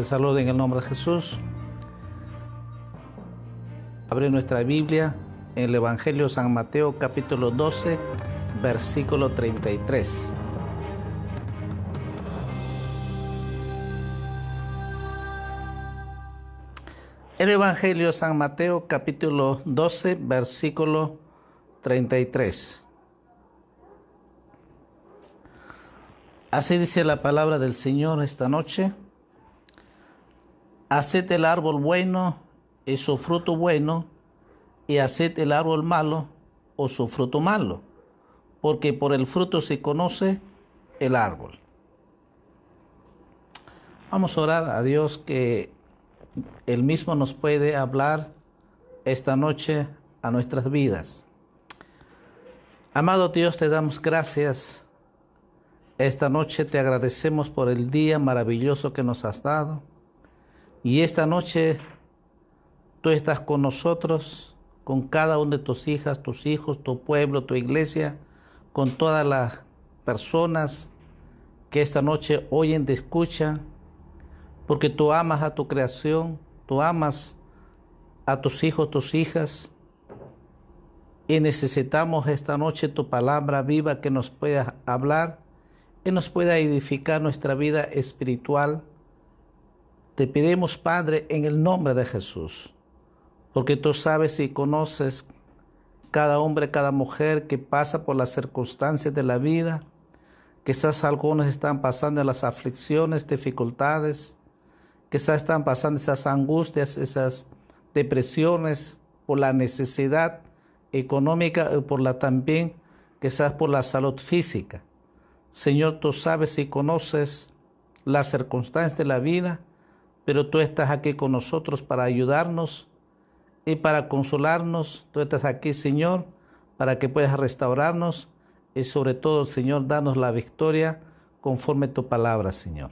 Les en el nombre de Jesús. Abre nuestra Biblia en el Evangelio de San Mateo capítulo 12, versículo 33. El Evangelio de San Mateo capítulo 12, versículo 33. Así dice la palabra del Señor esta noche. Haced el árbol bueno y su fruto bueno, y haced el árbol malo o su fruto malo, porque por el fruto se conoce el árbol. Vamos a orar a Dios que Él mismo nos puede hablar esta noche a nuestras vidas. Amado Dios, te damos gracias. Esta noche te agradecemos por el día maravilloso que nos has dado. Y esta noche tú estás con nosotros, con cada una de tus hijas, tus hijos, tu pueblo, tu iglesia, con todas las personas que esta noche oyen, te escuchan, porque tú amas a tu creación, tú amas a tus hijos, tus hijas, y necesitamos esta noche tu palabra viva que nos pueda hablar y nos pueda edificar nuestra vida espiritual te pedimos, Padre, en el nombre de Jesús, porque tú sabes y conoces cada hombre, cada mujer que pasa por las circunstancias de la vida. Quizás algunos están pasando las aflicciones, dificultades, quizás están pasando esas angustias, esas depresiones por la necesidad económica y por la también quizás por la salud física. Señor, tú sabes y conoces las circunstancias de la vida pero tú estás aquí con nosotros para ayudarnos y para consolarnos. Tú estás aquí, Señor, para que puedas restaurarnos y sobre todo, Señor, darnos la victoria conforme tu palabra, Señor.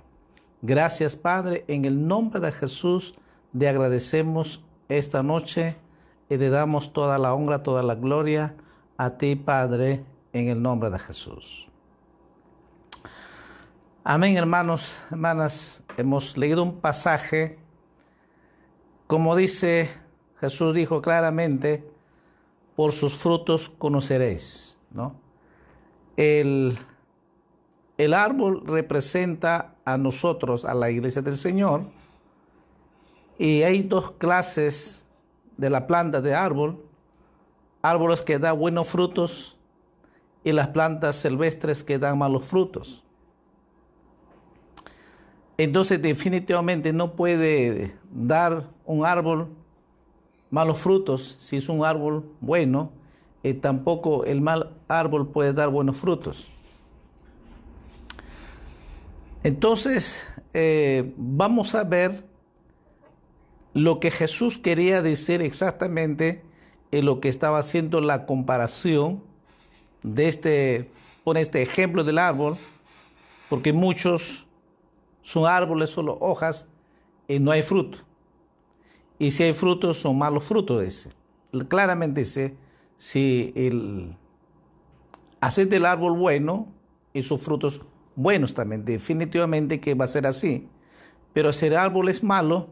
Gracias, Padre, en el nombre de Jesús, te agradecemos esta noche y te damos toda la honra, toda la gloria a ti, Padre, en el nombre de Jesús. Amén, hermanos, hermanas. Hemos leído un pasaje, como dice Jesús dijo claramente, por sus frutos conoceréis, ¿no? El, el árbol representa a nosotros, a la iglesia del Señor, y hay dos clases de la planta de árbol, árboles que dan buenos frutos y las plantas silvestres que dan malos frutos. Entonces definitivamente no puede dar un árbol malos frutos si es un árbol bueno, y tampoco el mal árbol puede dar buenos frutos. Entonces, eh, vamos a ver lo que Jesús quería decir exactamente en lo que estaba haciendo la comparación de este, con este ejemplo del árbol, porque muchos son árboles, solo hojas y no hay fruto. Y si hay frutos, son malos frutos, dice. Claramente dice, si el hacer del árbol bueno y sus frutos buenos también, definitivamente que va a ser así. Pero si el árbol es malo,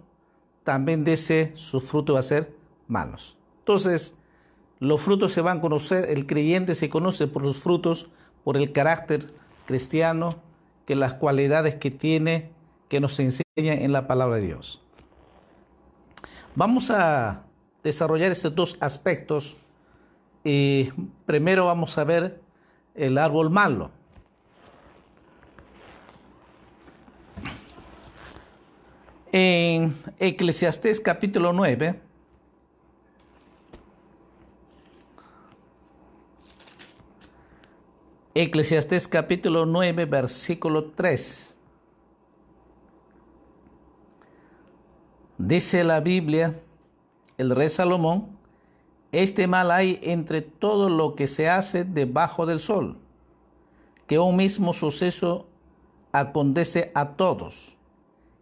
también dice sus frutos va a ser malos. Entonces, los frutos se van a conocer, el creyente se conoce por sus frutos, por el carácter cristiano, que las cualidades que tiene, que nos enseña en la palabra de Dios. Vamos a desarrollar estos dos aspectos y primero vamos a ver el árbol malo. En Eclesiastés capítulo 9, Eclesiastés capítulo 9, versículo 3. Dice la Biblia, el rey Salomón, este mal hay entre todo lo que se hace debajo del sol, que un mismo suceso acontece a todos,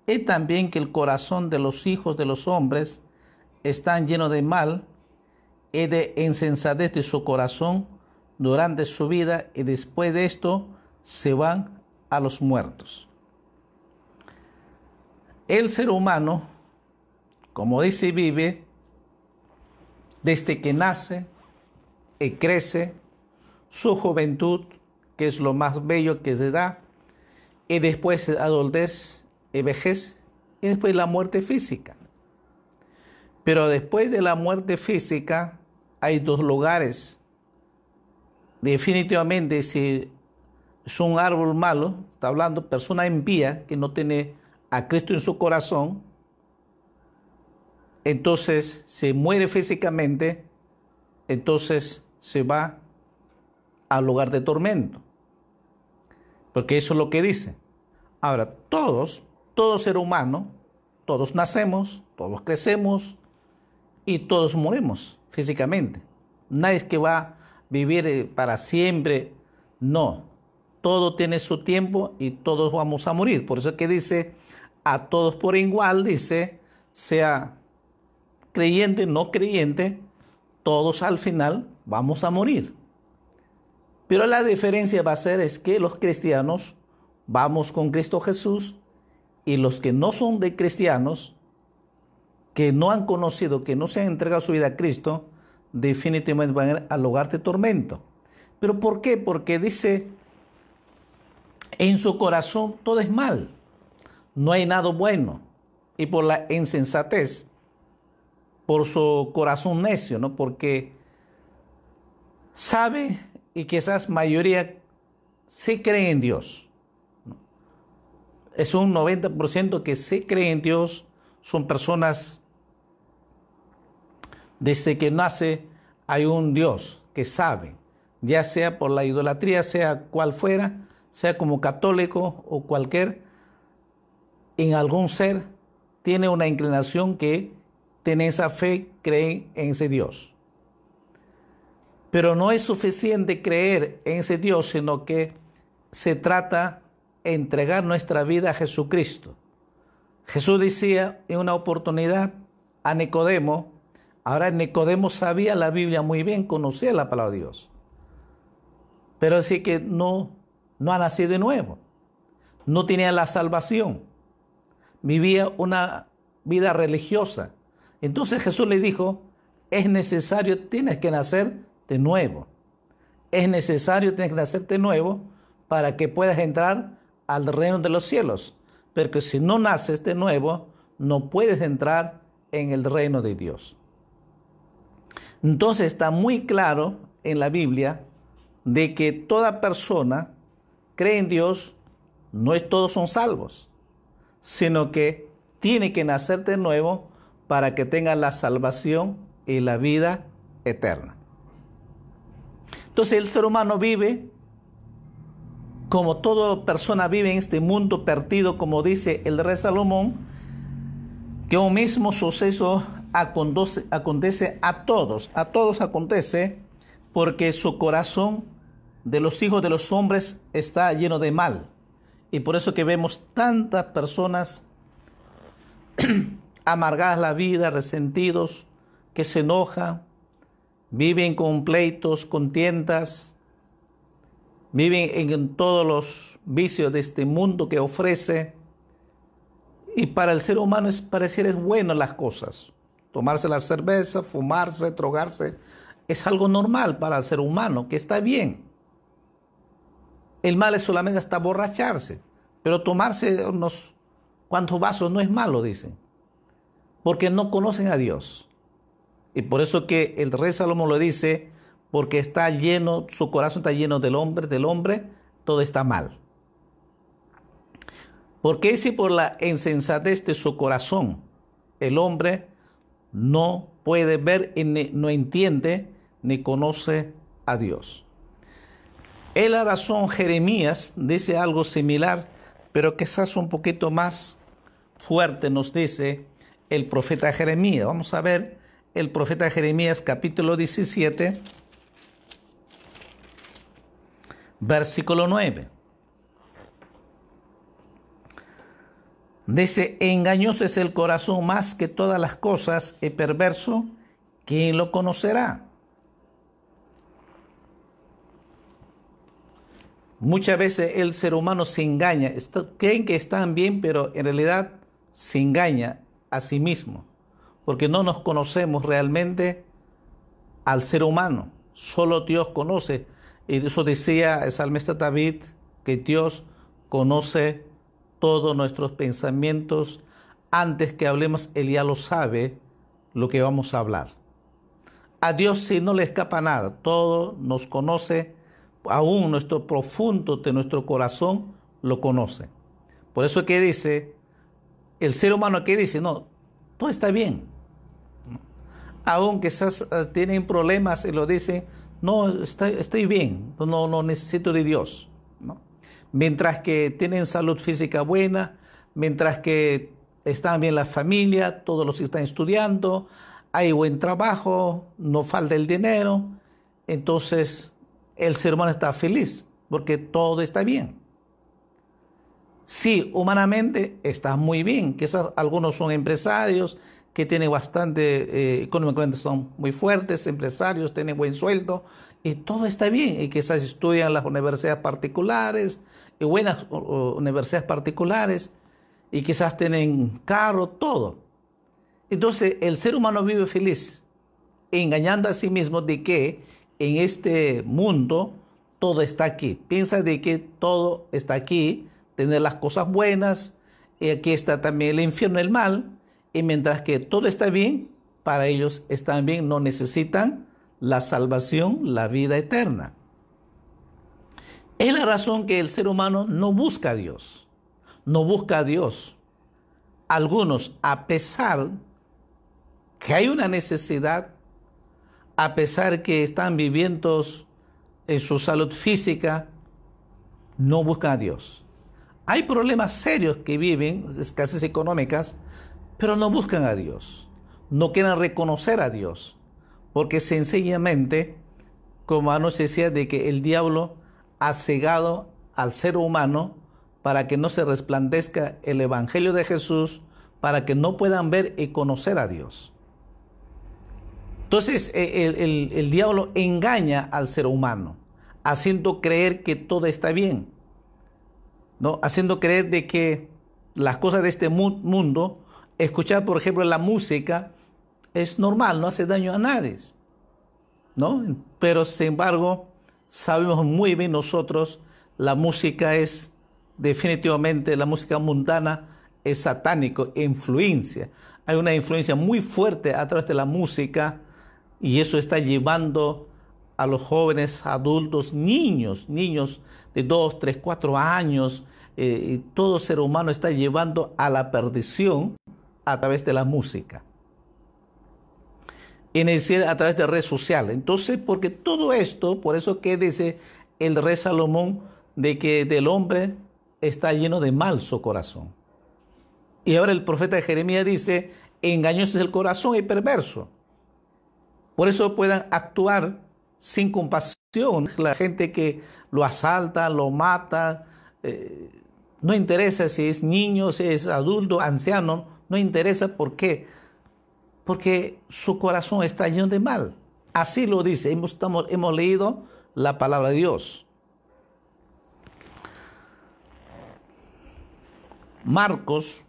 y también que el corazón de los hijos de los hombres están lleno de mal y de insensatez de su corazón durante su vida y después de esto se van a los muertos. el ser humano, como dice, vive desde que nace y crece, su juventud, que es lo más bello que se da, y después adultez y vejez, y después la muerte física. Pero después de la muerte física hay dos lugares. Definitivamente, si es un árbol malo, está hablando persona impía que no tiene a Cristo en su corazón, entonces se muere físicamente, entonces se va al lugar de tormento. Porque eso es lo que dice. Ahora, todos, todo ser humano, todos nacemos, todos crecemos y todos morimos físicamente. Nadie es que va vivir eh, para siempre. No, todo tiene su tiempo y todos vamos a morir. Por eso es que dice, a todos por igual, dice, sea creyente, no creyente, todos al final vamos a morir. Pero la diferencia va a ser es que los cristianos vamos con Cristo Jesús y los que no son de cristianos, que no han conocido, que no se han entregado su vida a Cristo, definitivamente van al lugar de tormento. ¿Pero por qué? Porque dice, en su corazón todo es mal, no hay nada bueno. Y por la insensatez, por su corazón necio, ¿no? Porque sabe y quizás mayoría sí creen en Dios. Es un 90% que sí creen en Dios, son personas, desde que nace hay un Dios que sabe, ya sea por la idolatría, sea cual fuera, sea como católico o cualquier, en algún ser tiene una inclinación que tiene esa fe, cree en ese Dios. Pero no es suficiente creer en ese Dios, sino que se trata de entregar nuestra vida a Jesucristo. Jesús decía en una oportunidad a Nicodemo, ahora Nicodemo sabía la Biblia muy bien, conocía la palabra de Dios, pero sí que no, no ha nacido de nuevo, no tenía la salvación, vivía una vida religiosa. Entonces Jesús le dijo, es necesario, tienes que nacer de nuevo. Es necesario tener que nacerte nuevo para que puedas entrar al reino de los cielos. Porque si no naces de nuevo, no puedes entrar en el reino de Dios. Entonces está muy claro en la Biblia de que toda persona cree en Dios, no es todos son salvos, sino que tiene que nacer de nuevo para que tenga la salvación y la vida eterna. Entonces el ser humano vive como toda persona vive en este mundo perdido, como dice el rey Salomón, que un mismo suceso acontece a todos, a todos acontece porque su corazón de los hijos de los hombres está lleno de mal. Y por eso que vemos tantas personas amargadas la vida, resentidos, que se enojan, viven con pleitos, contiendas, viven en todos los vicios de este mundo que ofrece. Y para el ser humano es parecer es bueno las cosas. Tomarse la cerveza, fumarse, drogarse, es algo normal para el ser humano, que está bien. El mal es solamente hasta borracharse, pero tomarse unos cuantos vasos no es malo, dicen, porque no conocen a Dios. Y por eso que el rey Salomón lo dice, porque está lleno, su corazón está lleno del hombre, del hombre, todo está mal. Porque si por la insensatez de su corazón el hombre no puede ver y no entiende ni conoce a Dios. En la razón Jeremías dice algo similar, pero quizás un poquito más fuerte nos dice el profeta Jeremías. Vamos a ver el profeta Jeremías capítulo 17, versículo 9. Dice, engañoso es el corazón más que todas las cosas y perverso, ¿quién lo conocerá? Muchas veces el ser humano se engaña, creen que están bien, pero en realidad se engaña a sí mismo, porque no nos conocemos realmente al ser humano. Solo Dios conoce. Y eso decía el salmista David, que Dios conoce todos nuestros pensamientos. Antes que hablemos, Él ya lo sabe lo que vamos a hablar. A Dios sí no le escapa nada, todo nos conoce, aún nuestro profundo de nuestro corazón lo conoce. Por eso que dice, el ser humano que dice, no, todo está bien. Aún quizás eh, tienen problemas y lo dicen, no, estoy, bien, no, no necesito de Dios. Mientras que tienen salud física buena, mientras que están bien la familia, todos los que están estudiando, hay buen trabajo, no falta el dinero, entonces el ser humano está feliz porque todo está bien. Sí, humanamente está muy bien, quizás algunos son empresarios que tienen bastante, eh, económicamente son muy fuertes, empresarios, tienen buen sueldo y todo está bien y quizás estudian las universidades particulares buenas universidades particulares y quizás tienen carro, todo. Entonces el ser humano vive feliz, engañando a sí mismo de que en este mundo todo está aquí. Piensa de que todo está aquí, tener las cosas buenas, y aquí está también el infierno, el mal, y mientras que todo está bien, para ellos están bien, no necesitan la salvación, la vida eterna. Es la razón que el ser humano no busca a Dios, no busca a Dios. Algunos, a pesar que hay una necesidad, a pesar que están viviendo en su salud física, no buscan a Dios. Hay problemas serios que viven, escasez económicas, pero no buscan a Dios. No quieren reconocer a Dios, porque sencillamente, como anoche decía, de que el diablo ha cegado al ser humano para que no se resplandezca el Evangelio de Jesús, para que no puedan ver y conocer a Dios. Entonces eh, el, diablo engaña al ser humano, haciendo creer que todo está bien, ¿no? haciendo creer de que las cosas de este mundo, escuchar por ejemplo la música, es normal, no hace daño a nadie. ¿no? Pero sin embargo, sabemos muy bien nosotros, la música es definitivamente, la música mundana es satánico, influencia. Hay una influencia muy fuerte a través de la música y eso está llevando a los jóvenes, adultos, niños, niños de 2, 3, 4 años, eh, todo ser humano está llevando a la perdición a través de la música. Y a través de redes sociales. Entonces, porque todo esto, por eso que dice el rey Salomón, de que del hombre está lleno de mal su corazón. Y ahora el profeta Jeremías dice, engañoso es el corazón y perverso. Por eso puedan actuar sin compasión. La gente que lo asalta, lo mata, eh, no interesa si es niño, si es adulto, anciano, no interesa por qué. Porque su corazón está lleno de mal. Así lo dice, hemos, hemos leído la palabra de Dios. Marcos,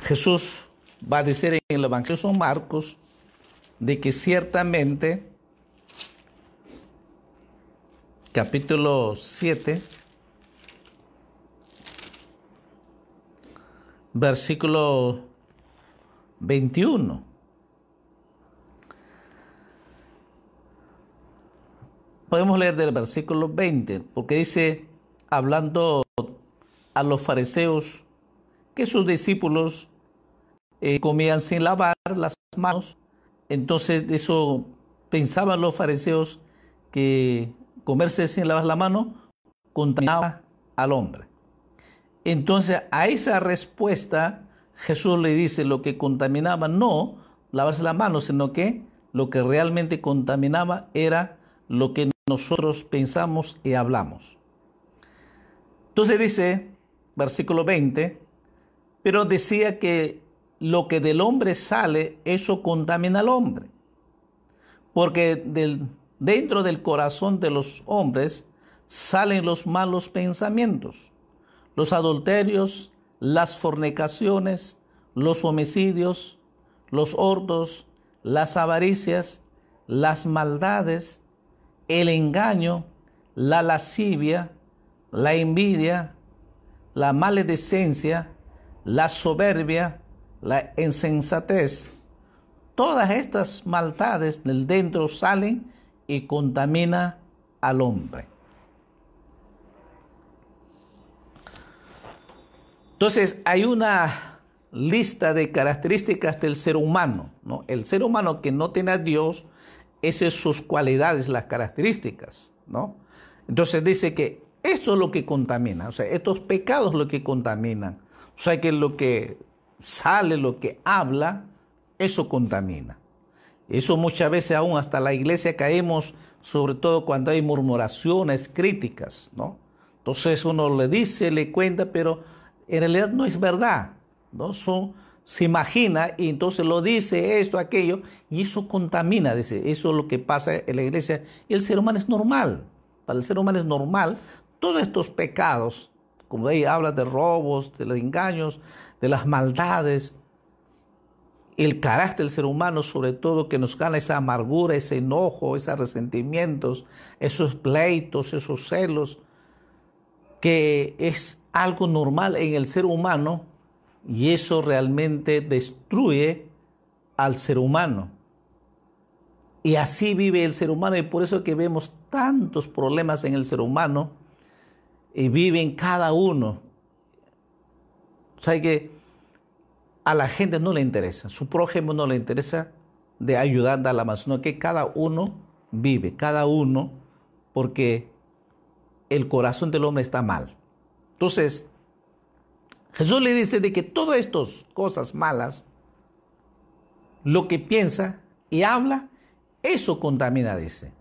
Jesús va a decir en el Evangelio de Marcos, de que ciertamente, capítulo 7, versículo 21. Podemos leer del versículo 20, porque dice, hablando a los fariseos, que sus discípulos eh, comían sin lavar las manos entonces eso pensaban los fariseos que comerse sin lavar la mano contaminaba al hombre. Entonces a esa respuesta Jesús le dice lo que contaminaba no lavarse la mano, sino que lo que realmente contaminaba era lo que nosotros pensamos y hablamos. Entonces dice, versículo 20, pero decía que lo que del hombre sale, eso contamina al hombre. Porque del, dentro del corazón de los hombres salen los malos pensamientos, los adulterios, las fornicaciones, los homicidios, los hortos, las avaricias, las maldades, el engaño, la lascivia, la envidia, la maledicencia, la soberbia, la insensatez. Todas estas maldades del dentro salen y contaminan al hombre. Entonces hay una lista de características del ser humano. ¿no? El ser humano que no tiene a Dios, esas son sus cualidades, las características. ¿no? Entonces dice que eso es lo que contamina, o sea, estos pecados lo que contaminan. O sea, que lo que sale, lo que habla, eso contamina. Eso muchas veces aún hasta la iglesia caemos, sobre todo cuando hay murmuraciones, críticas, ¿no? Entonces uno le dice, le cuenta, pero en realidad no es verdad, ¿no? Se imagina y entonces lo dice esto, aquello, y eso contamina, dice, eso es lo que pasa en la iglesia. Y el ser humano es normal, para el ser humano es normal todos estos pecados, como ahí habla de robos, de los engaños, de las maldades, el carácter del ser humano, sobre todo, que nos gana esa amargura, ese enojo, esos resentimientos, esos pleitos, esos celos, que es algo normal en el ser humano y eso realmente destruye al ser humano. Y así vive el ser humano y por eso que vemos tantos problemas en el ser humano y viven cada uno. O sea que a la gente no le interesa, su prójimo no le interesa de ayudar a la más, sino que cada uno vive, cada uno, porque el corazón del hombre está mal. Entonces, Jesús le dice de que todas estas cosas malas, lo que piensa y habla, eso contamina, dice.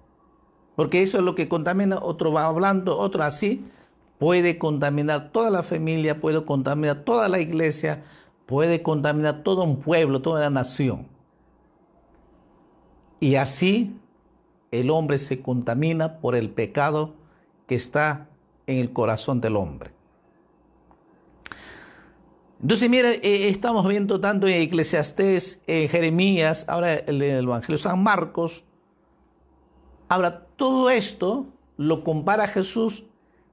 Porque eso es lo que contamina, otro va hablando, otro así, puede contaminar toda la familia, puede contaminar toda la iglesia, puede contaminar todo un pueblo, toda la nación. Y así el hombre se contamina por el pecado que está en el corazón del hombre. Entonces, mira, eh, estamos viendo tanto en Eclesiastés, en Jeremías, ahora en el Evangelio de San Marcos. Ahora, todo esto lo compara Jesús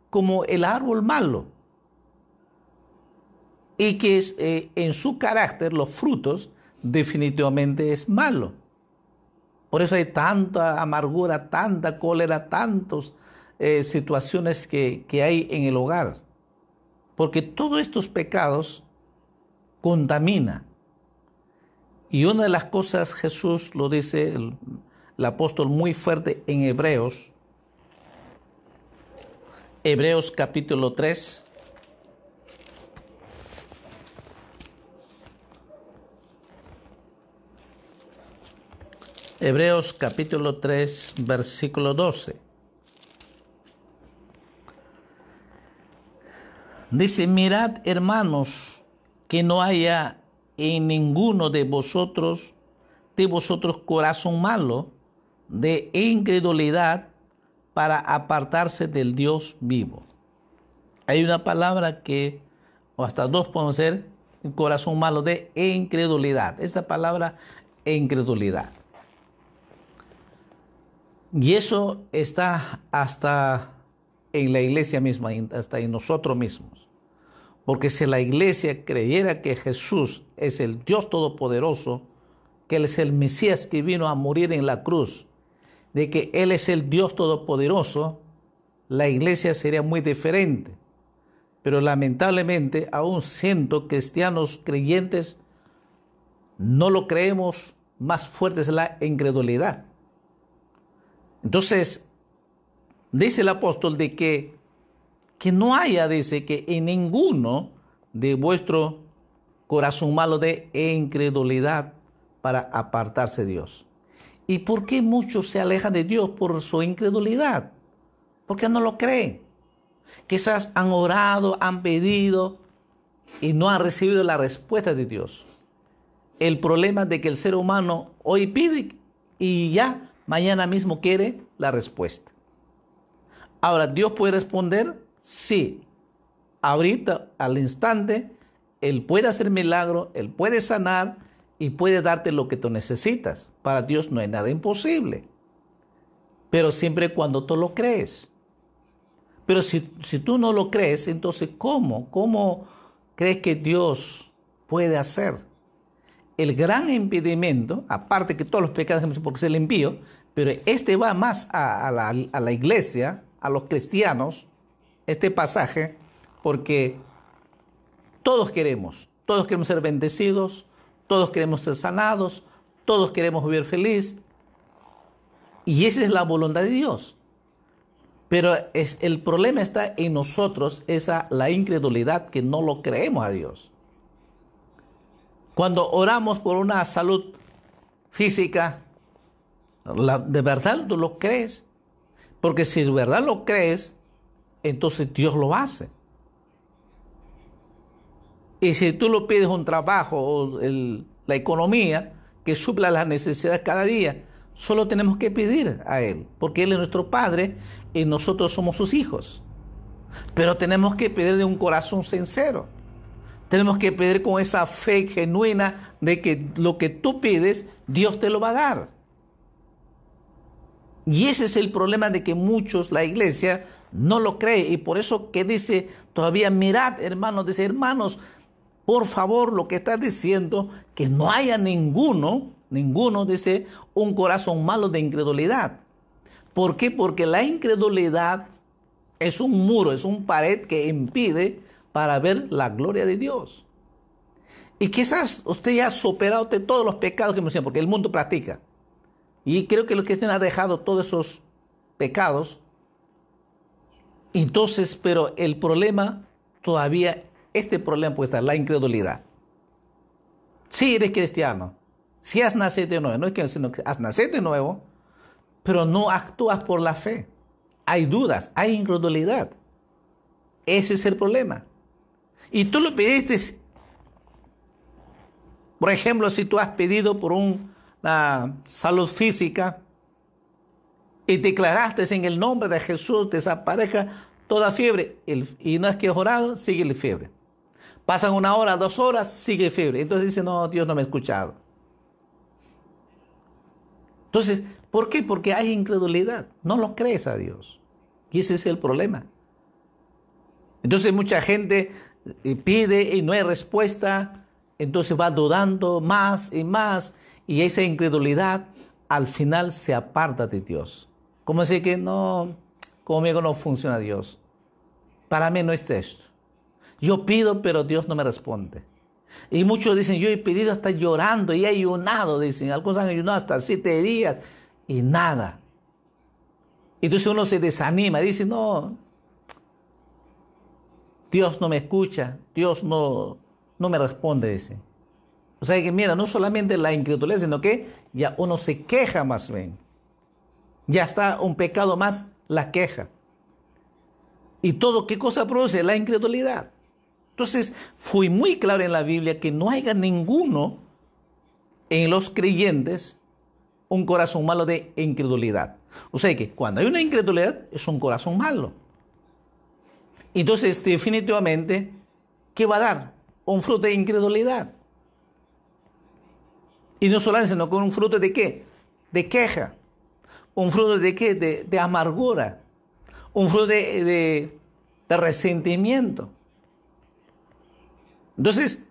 como el árbol malo y que eh, en su carácter los frutos definitivamente es malo. Por eso hay tanta amargura, tanta cólera, tantas eh, situaciones que, que hay en el hogar. Porque todos estos pecados contamina. Y una de las cosas Jesús lo dice el, el apóstol muy fuerte en Hebreos, Hebreos capítulo 3, Hebreos capítulo 3, versículo 12. Dice, mirad hermanos, que no haya en ninguno de vosotros, de vosotros corazón malo, de incredulidad, para apartarse del Dios vivo. Hay una palabra que, o hasta dos podemos ser, corazón malo de incredulidad. Esta palabra, incredulidad. Y eso está hasta en la iglesia misma, hasta en nosotros mismos. Porque si la iglesia creyera que Jesús es el Dios Todopoderoso, que Él es el Mesías que vino a morir en la cruz, de que Él es el Dios Todopoderoso, la iglesia sería muy diferente. Pero lamentablemente, aún siendo cristianos creyentes, no lo creemos, más fuerte es la incredulidad. Entonces, dice el apóstol de que, que no haya, dice, que en ninguno de vuestro corazón malo de incredulidad para apartarse de Dios. ¿Y por qué muchos se alejan de Dios por su incredulidad? Porque no lo creen. Quizás han orado, han pedido y no han recibido la respuesta de Dios. El problema de que el ser humano hoy pide y ya mañana mismo quiere la respuesta. Ahora, ¿Dios puede responder? Sí. Ahorita, al instante, Él puede hacer milagro, Él puede sanar y puede darte lo que tú necesitas. Para Dios no hay nada imposible. Pero siempre cuando tú lo crees. Pero si, si tú no lo crees, entonces ¿cómo? ¿Cómo crees que Dios puede hacer? El gran impedimento, aparte que todos los pecados, porque se le envío, pero este va más a, la, a la iglesia, a los cristianos, este pasaje, porque todos queremos, todos queremos ser bendecidos, todos queremos ser sanados, todos queremos vivir feliz. Y esa es la voluntad de Dios. Pero es, el problema está en nosotros, esa la incredulidad que no lo creemos a Dios. Cuando oramos por una salud física, ¿de verdad tú lo crees? Porque si de verdad lo crees, entonces Dios lo hace. Y si tú lo pides un trabajo o la economía que supla las necesidades cada día, solo tenemos que pedir a Él, porque Él es nuestro Padre y nosotros somos sus hijos. Pero tenemos que pedir de un corazón sincero. Tenemos que pedir con esa fe genuina de que lo que tú pides, Dios te lo va a dar. Y ese es el problema de que muchos, la iglesia, no lo cree. Y por eso que dice todavía, mirad hermanos, dice hermanos, por favor, lo que está diciendo, que no haya ninguno, ninguno, dice, un corazón malo de incredulidad. ¿Por qué? Porque la incredulidad es un muro, es un pared que impide para ver la gloria de Dios. Y quizás usted ya ha superado todos los pecados que me decían, porque el mundo practica. Y creo que los cristianos han dejado todos esos pecados. Entonces, pero el problema todavía este problema puede estar, la incredulidad. Si eres cristiano, si has nacido de nuevo, no es que has nacido de nuevo, pero no actúas por la fe. Hay dudas, hay incredulidad. Ese es el problema. Y tú lo pediste, por ejemplo, si tú has pedido por una salud física y declaraste en el nombre de Jesús desaparezca toda fiebre y no es que has orado, sigue la fiebre. Pasan una hora, dos horas, sigue fiebre. Entonces dice, no, Dios no me ha escuchado. Entonces, ¿por qué? Porque hay incredulidad. No lo crees a Dios. Y ese es el problema. Entonces mucha gente eh, pide y no hay respuesta. Entonces va dudando más y más. Y esa incredulidad al final se aparta de Dios. Como decir que no, conmigo no funciona Dios. Para mí no es esto. Yo pido, pero Dios no me responde. Y muchos dicen, yo he pedido hasta llorando y he ayunado, dicen. Algunos han ayunado hasta siete días y nada. Entonces uno se desanima, dice, no, Dios no me escucha, Dios no, no me responde, dice. O sea que mira, no solamente la incredulidad, sino que ya uno se queja más bien. Ya está un pecado más, la queja. ¿Y todo qué cosa produce? La incredulidad. Entonces, fui muy claro en la Biblia que no haya ninguno en los creyentes un corazón malo de incredulidad. O sea que cuando hay una incredulidad es un corazón malo. Entonces, definitivamente, ¿qué va a dar? Un fruto de incredulidad. Y no solamente, sino con un fruto de qué? De queja. Un fruto de qué? De, amargura. Un fruto de resentimiento. Entonces,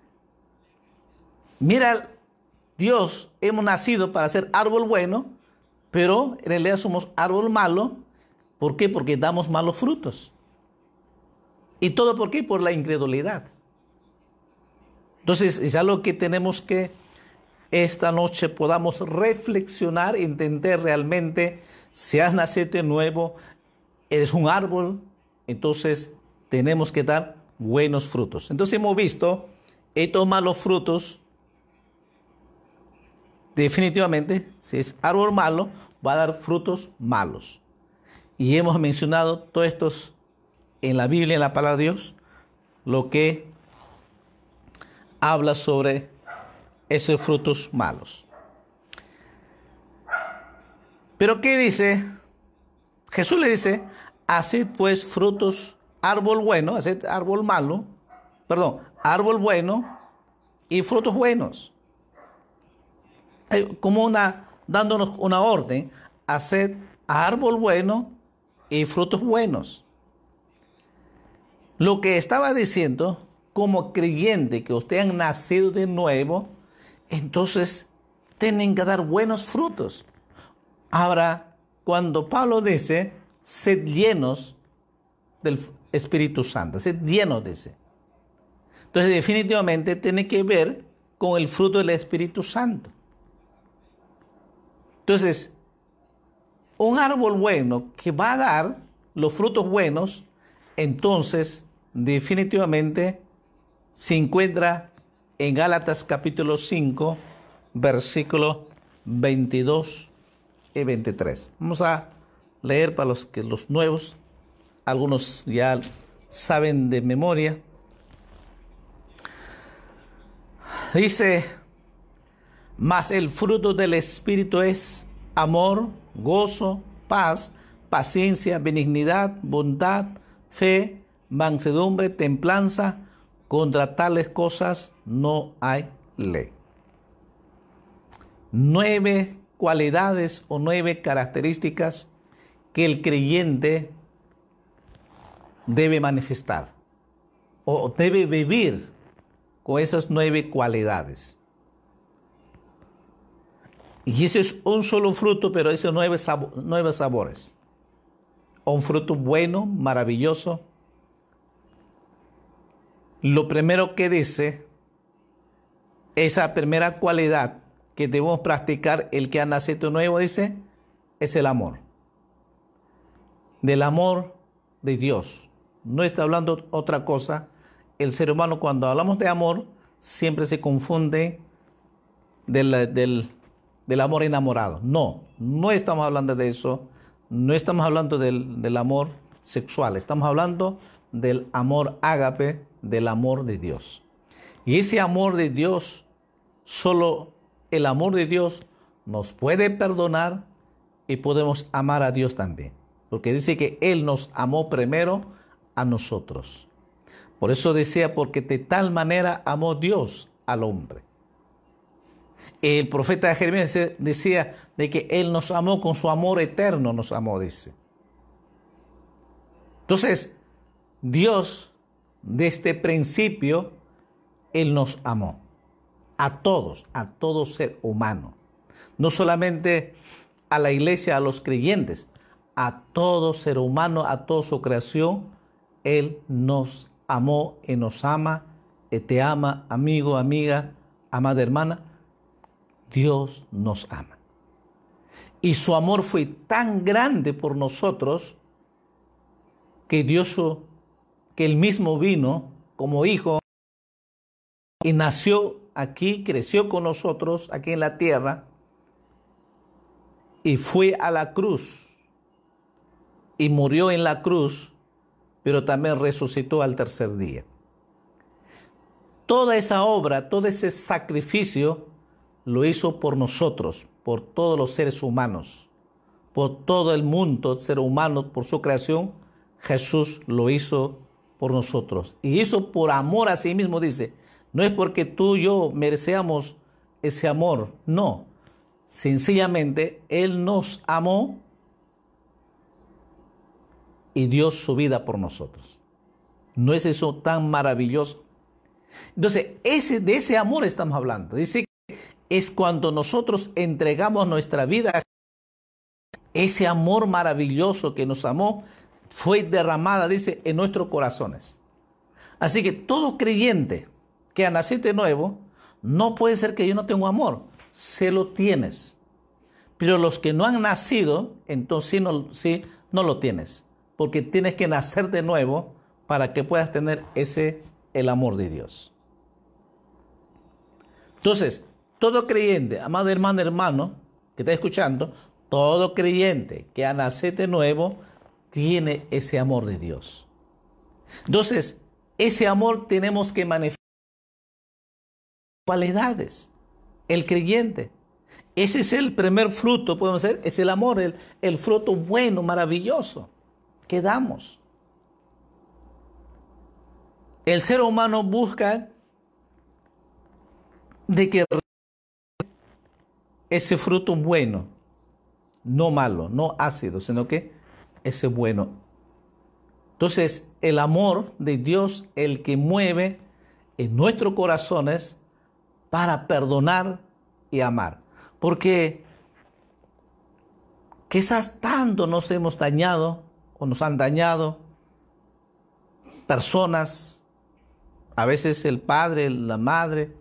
mira, Dios, hemos nacido para ser árbol bueno, pero en realidad somos árbol malo. ¿Por qué? Porque damos malos frutos. ¿Y todo por qué? Por la incredulidad. Entonces, es algo que tenemos que esta noche podamos reflexionar, entender realmente si has nacido de nuevo, eres un árbol, entonces tenemos que dar buenos frutos. Entonces hemos visto estos malos frutos. Definitivamente, si es árbol malo, va a dar frutos malos. Y hemos mencionado todos estos en la Biblia, en la palabra de Dios, lo que habla sobre esos frutos malos. Pero ¿qué dice? Jesús le dice, haced pues frutos árbol bueno, haced árbol malo, perdón, árbol bueno y frutos buenos. Como una, dándonos una orden, hacer árbol bueno y frutos buenos. Lo que estaba diciendo, como creyente que usted han nacido de nuevo, entonces tienen que dar buenos frutos. Ahora, cuando Pablo dice, sed llenos del Espíritu Santo, sed llenos ese. Entonces, definitivamente tiene que ver con el fruto del Espíritu Santo. Entonces, un árbol bueno que va a dar los frutos buenos, entonces definitivamente se encuentra en Gálatas capítulo 5, versículos 22 y 23. Vamos a leer para los que los nuevos, algunos ya saben de memoria. Dice, mas el fruto del Espíritu es amor, gozo, paz, paciencia, benignidad, bondad, fe, mansedumbre, templanza. Contra tales cosas no hay ley. Nueve cualidades o nueve características que el creyente debe manifestar o debe vivir con esas nueve cualidades. Y ese es un solo fruto, pero esos nueve, nueve sabores. Un fruto bueno, maravilloso. Lo primero que dice, esa primera cualidad que debemos practicar el que ha nacido nuevo, dice, es el amor. Del amor de Dios. No está hablando otra cosa. El ser humano cuando hablamos de amor siempre se confunde del, del del amor enamorado. No, no estamos hablando de eso. No estamos hablando del, del amor sexual. Estamos hablando del amor ágape, del amor de Dios. Y ese amor de Dios, solo el amor de Dios nos puede perdonar y podemos amar a Dios también. Porque dice que Él nos amó primero a nosotros. Por eso decía, porque de tal manera amó Dios al hombre. El profeta Jeremías decía de que Él nos amó con su amor eterno, nos amó, dice. Entonces, Dios, desde este principio, Él nos amó. A todos, a todo ser humano. No solamente a la iglesia, a los creyentes, a todo ser humano, a toda su creación, Él nos amó y nos ama, y te ama, amigo, amiga, amada hermana Dios nos ama. Y su amor fue tan grande por nosotros que Dios, que él mismo vino como hijo y nació aquí, creció con nosotros aquí en la tierra y fue a la cruz y murió en la cruz, pero también resucitó al tercer día. Toda esa obra, todo ese sacrificio lo hizo por nosotros, por todos los seres humanos, por todo el mundo, ser humano, por su creación. Jesús lo hizo por nosotros. Y hizo por amor a sí mismo, dice. No es porque tú y yo merecemos ese amor, no. Sencillamente, Él nos amó y dio su vida por nosotros. ¿No es eso tan maravilloso? Entonces, ese, de ese amor estamos hablando. Dice es cuando nosotros entregamos nuestra vida. Ese amor maravilloso que nos amó fue derramada, dice, en nuestros corazones. Así que todo creyente que ha nacido de nuevo, no puede ser que yo no tenga amor. Se lo tienes. Pero los que no han nacido, entonces no, sí, no lo tienes. Porque tienes que nacer de nuevo para que puedas tener ese, el amor de Dios. Entonces, todo creyente, amado hermano, hermano, que está escuchando, todo creyente que ha nacido de nuevo tiene ese amor de Dios. Entonces, ese amor tenemos que manifestar cualidades. El creyente. Ese es el primer fruto, podemos decir, es el amor, el, el fruto bueno, maravilloso que damos. el ser humano busca de que ese fruto bueno, no malo, no ácido, sino que ese bueno. Entonces, el amor de Dios, el que mueve en nuestros corazones para perdonar y amar. Porque quizás tanto nos hemos dañado o nos han dañado personas, a veces el padre, la madre,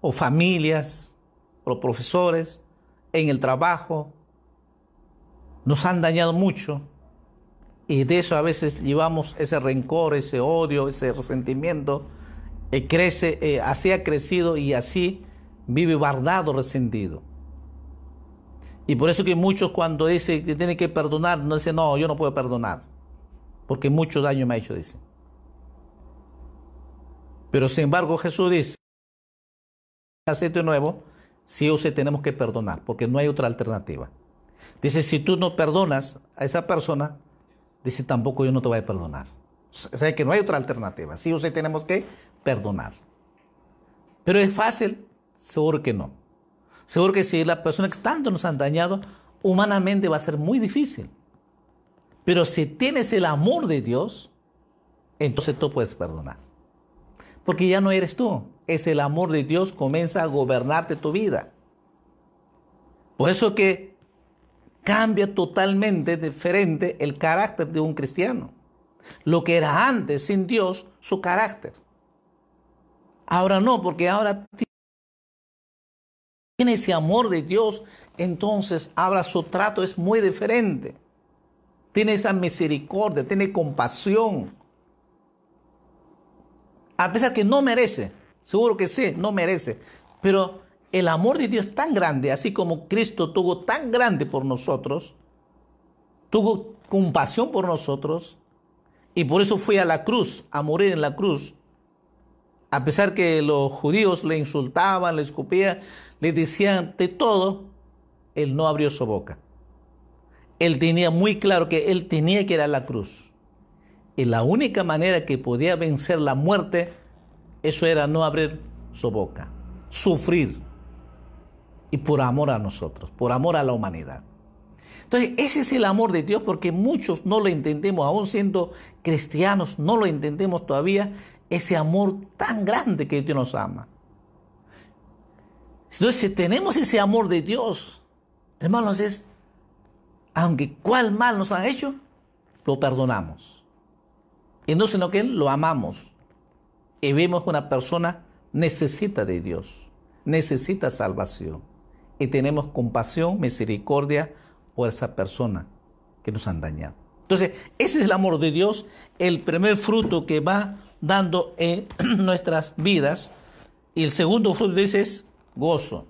o familias, o profesores, en el trabajo, nos han dañado mucho. Y de eso a veces llevamos ese rencor, ese odio, ese resentimiento. Y crece, eh, así ha crecido y así vive guardado, resentido. Y por eso que muchos cuando dicen que tienen que perdonar, no dicen, no, yo no puedo perdonar, porque mucho daño me ha hecho, dice. Pero sin embargo Jesús dice, aceite nuevo, sí o sí tenemos que perdonar, porque no hay otra alternativa. Dice, si tú no perdonas a esa persona, dice, tampoco yo no te voy a perdonar. O que no hay otra alternativa, sí o sí tenemos que perdonar. Pero es fácil, seguro que no. Seguro que si las personas que tanto nos han dañado, humanamente va a ser muy difícil. Pero si tienes el amor de Dios, entonces tú puedes perdonar. Porque ya no eres tú, es el amor de Dios comienza a gobernarte tu vida. Por eso que cambia totalmente diferente el carácter de un cristiano. Lo que era antes sin Dios, su carácter. Ahora no, porque ahora tiene ese amor de Dios, entonces ahora su trato es muy diferente. Tiene esa misericordia, tiene compasión. A pesar que no merece, seguro que sí, no merece, pero el amor de Dios tan grande, así como Cristo tuvo tan grande por nosotros, tuvo compasión por nosotros, y por eso fue a la cruz, a morir en la cruz. A pesar que los judíos le insultaban, le escupían, le decían de todo, él no abrió su boca. Él tenía muy claro que él tenía que ir a la cruz. Y la única manera que podía vencer la muerte, eso era no abrir su boca, sufrir. Y por amor a nosotros, por amor a la humanidad. Entonces, ese es el amor de Dios porque muchos no lo entendemos, aún siendo cristianos, no lo entendemos todavía, ese amor tan grande que Dios nos ama. Entonces, si tenemos ese amor de Dios, hermanos, es, aunque cuál mal nos han hecho, lo perdonamos. Y no sino que lo amamos. Y vemos que una persona necesita de Dios, necesita salvación. Y tenemos compasión, misericordia por esa persona que nos han dañado. Entonces, ese es el amor de Dios, el primer fruto que va dando en nuestras vidas. Y el segundo fruto es gozo.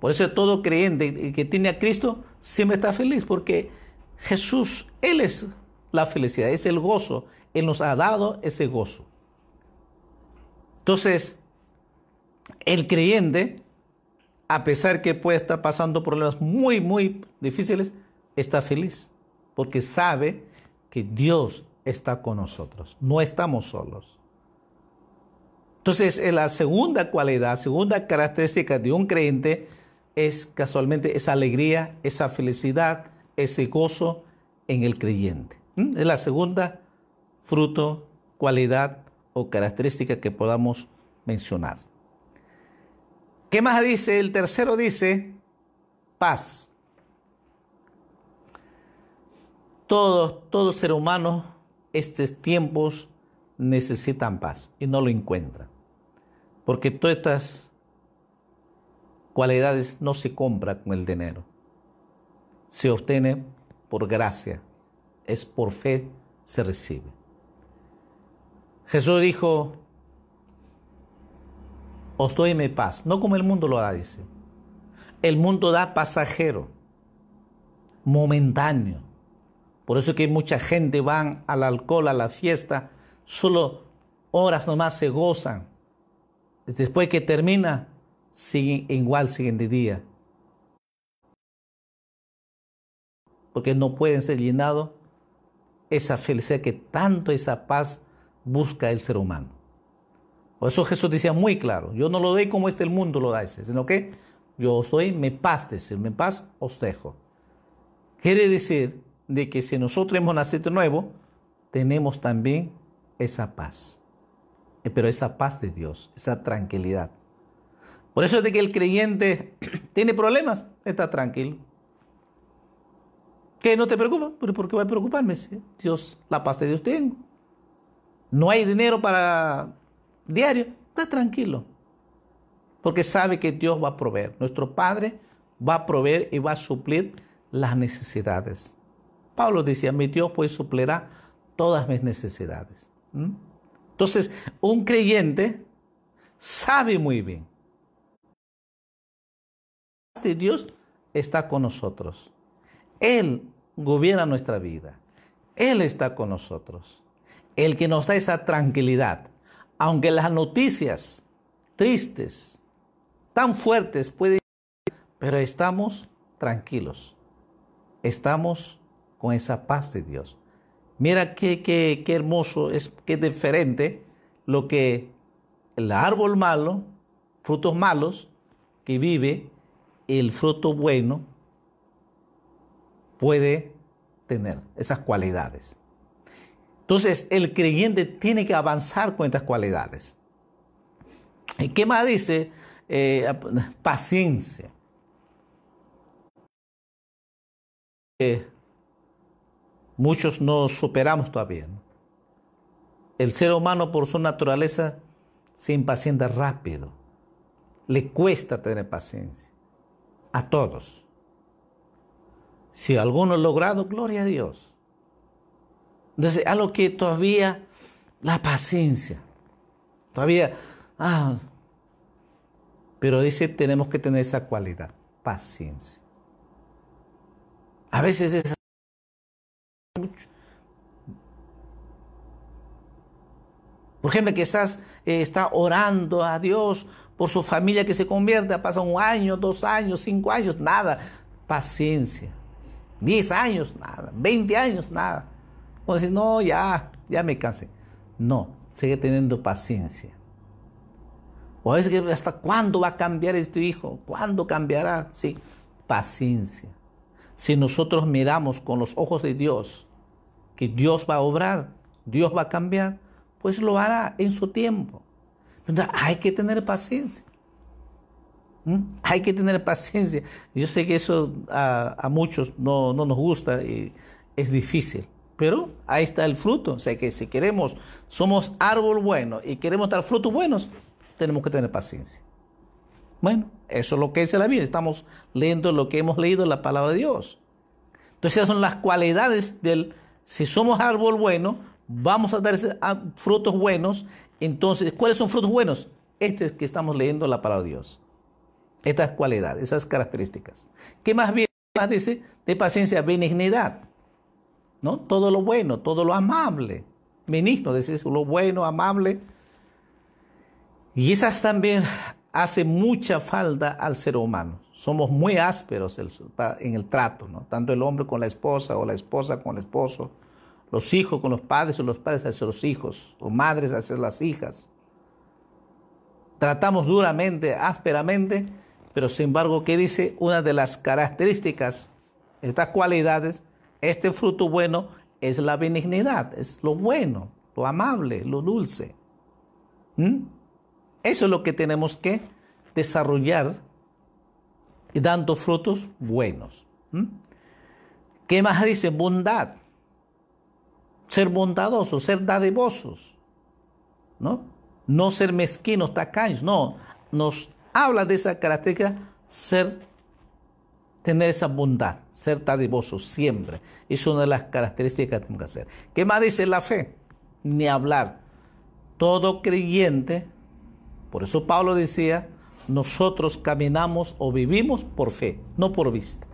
Por eso todo creyente que tiene a Cristo siempre está feliz, porque Jesús, Él es la felicidad, es el gozo. Él nos ha dado ese gozo. Entonces, el creyente, a pesar que puede estar pasando problemas muy, muy difíciles, está feliz, porque sabe que Dios está con nosotros, no estamos solos. Entonces, la segunda cualidad, segunda característica de un creyente es casualmente esa alegría, esa felicidad, ese gozo en el creyente. ¿Mm? Es la segunda fruto, cualidad o característica que podamos mencionar. ¿Qué más dice? El tercero dice paz. Todos, todo ser humano, estos tiempos necesitan paz y no lo encuentran. Porque todas estas cualidades no se compran con el dinero. Se obtiene por gracia. Es por fe se recibe. Jesús dijo, os doy mi paz, no como el mundo lo da, dice. El mundo da pasajero, momentáneo. Por eso que mucha gente van al alcohol, a la fiesta, solo horas nomás se gozan, Después que termina, siguen igual, siguen de día. Porque no pueden ser llenados esa felicidad que tanto esa paz busca el ser humano. Por eso Jesús decía muy claro, yo no lo doy como este el mundo lo da, sino que yo os doy mi paz, decir, mi paz os dejo. Quiere decir de que si nosotros hemos nacido nuevo, tenemos también esa paz. Eh, pero esa paz de Dios, esa tranquilidad. Por eso es de que el creyente tiene problemas, está tranquilo. ¿Qué no te preocupa? ¿Pero por qué voy a preocuparme? Dios, la paz de Dios tengo. No hay dinero para diario, está tranquilo. Porque sabe que Dios va a proveer. Nuestro Padre va a proveer y va a suplir las necesidades. Pablo decía, mi Dios pues suplirá todas mis necesidades. Entonces, un creyente sabe muy bien. Dios está con nosotros. Él gobierna nuestra vida. Él está con nosotros. El que nos da esa tranquilidad. Aunque las noticias tristes, tan fuertes pueden pero estamos tranquilos. Estamos con esa paz de Dios. Mira qué, qué, qué hermoso, es qué diferente lo que el árbol malo, frutos malos, que vive, el fruto bueno puede tener esas cualidades. Entonces, el creyente tiene que avanzar con estas cualidades. ¿Y qué más dice? Eh, paciencia. Eh, muchos no superamos todavía. El ser humano por su naturaleza se impacienta rápido. Le cuesta tener paciencia. A todos. Si alguno ha logrado, gloria a Dios. Entonces, algo que todavía, la paciencia, todavía, ah, pero dice, tenemos que tener esa cualidad, paciencia. A veces es. Por ejemplo, quizás eh, está orando a Dios por su familia que se convierta, pasa un año, dos años, cinco años, nada. Paciencia. 10 años, nada. 20 años, nada. O decir, no, ya, ya me cansé. No, sigue teniendo paciencia. O a veces, ¿hasta cuándo va a cambiar este hijo? ¿Cuándo cambiará? Sí, paciencia. Si nosotros miramos con los ojos de Dios, que Dios va a obrar, Dios va a cambiar, pues lo hará en su tiempo. Entonces, hay que tener paciencia. ¿Mm? Hay que tener paciencia. Yo sé que eso a, muchos no, nos gusta y es difícil, pero ahí está el fruto. O sea que si queremos, somos árbol bueno y queremos dar frutos buenos, tenemos que tener paciencia. Bueno, eso es lo que dice la Biblia. Estamos leyendo lo que hemos leído en la palabra de Dios. Entonces esas son las cualidades del, si somos árbol bueno, vamos a dar frutos buenos. Entonces, ¿cuáles son frutos buenos? Este que estamos leyendo la palabra de Dios estas cualidades, esas características. ¿Qué más bien dice? De paciencia, benignidad. ¿No? Todo lo bueno, todo lo amable. Benigno, decir lo bueno, amable. Y esas también hace mucha falta al ser humano. Somos muy ásperos en el trato, ¿no? Tanto el hombre con la esposa o la esposa con el esposo, los hijos con los padres o los padres hacia los hijos, o madres hacia las hijas. Tratamos duramente, ásperamente pero sin embargo, ¿qué dice? Una de las características, estas cualidades, este fruto bueno es la benignidad, es lo bueno, lo amable, lo dulce. ¿Mm? Eso es lo que tenemos que desarrollar dando frutos buenos. ¿Mm? ¿Qué más dice? Bondad. Ser bondadosos, ser dadivosos. ¿No? No ser mezquinos, tacaños. No, nos habla de esa característica, ser, tener esa bondad, ser dadivoso siempre. Es una de las características que tenemos que hacer. ¿Qué más dice la fe? Ni hablar. Todo creyente, por eso Pablo decía, nosotros caminamos o vivimos por fe, no por vista.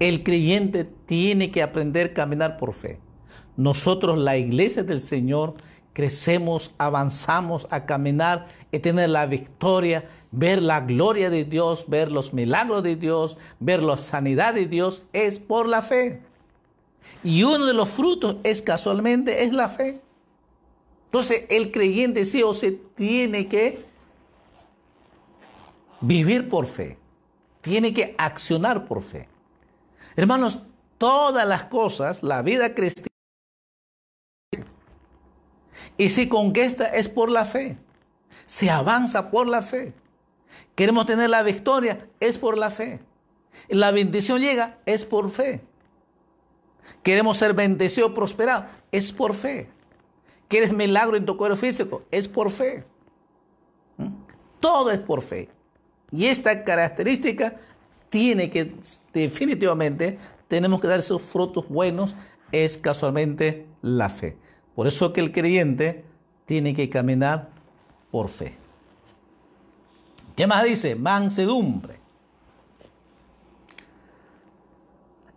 El creyente tiene que aprender a caminar por fe. Nosotros, la iglesia del Señor, crecemos, avanzamos a caminar y tener la victoria, ver la gloria de Dios, ver los milagros de Dios, ver la sanidad de Dios, es por la fe. Y uno de los frutos es casualmente es la fe. Entonces el creyente sí o se tiene que vivir por fe, tiene que accionar por fe. Hermanos, todas las cosas, la vida cristiana, y si conquista es por la fe, se avanza por la fe. Queremos tener la victoria, es por la fe. La bendición llega, es por fe. Queremos ser bendecidos, prosperados, es por fe. ¿Quieres milagro en tu cuerpo físico? Es por fe. ¿Mm? Todo es por fe. Y esta característica tiene que, definitivamente, tenemos que dar esos frutos buenos, es casualmente la fe. Por eso que el creyente tiene que caminar por fe. ¿Qué más dice? Mansedumbre.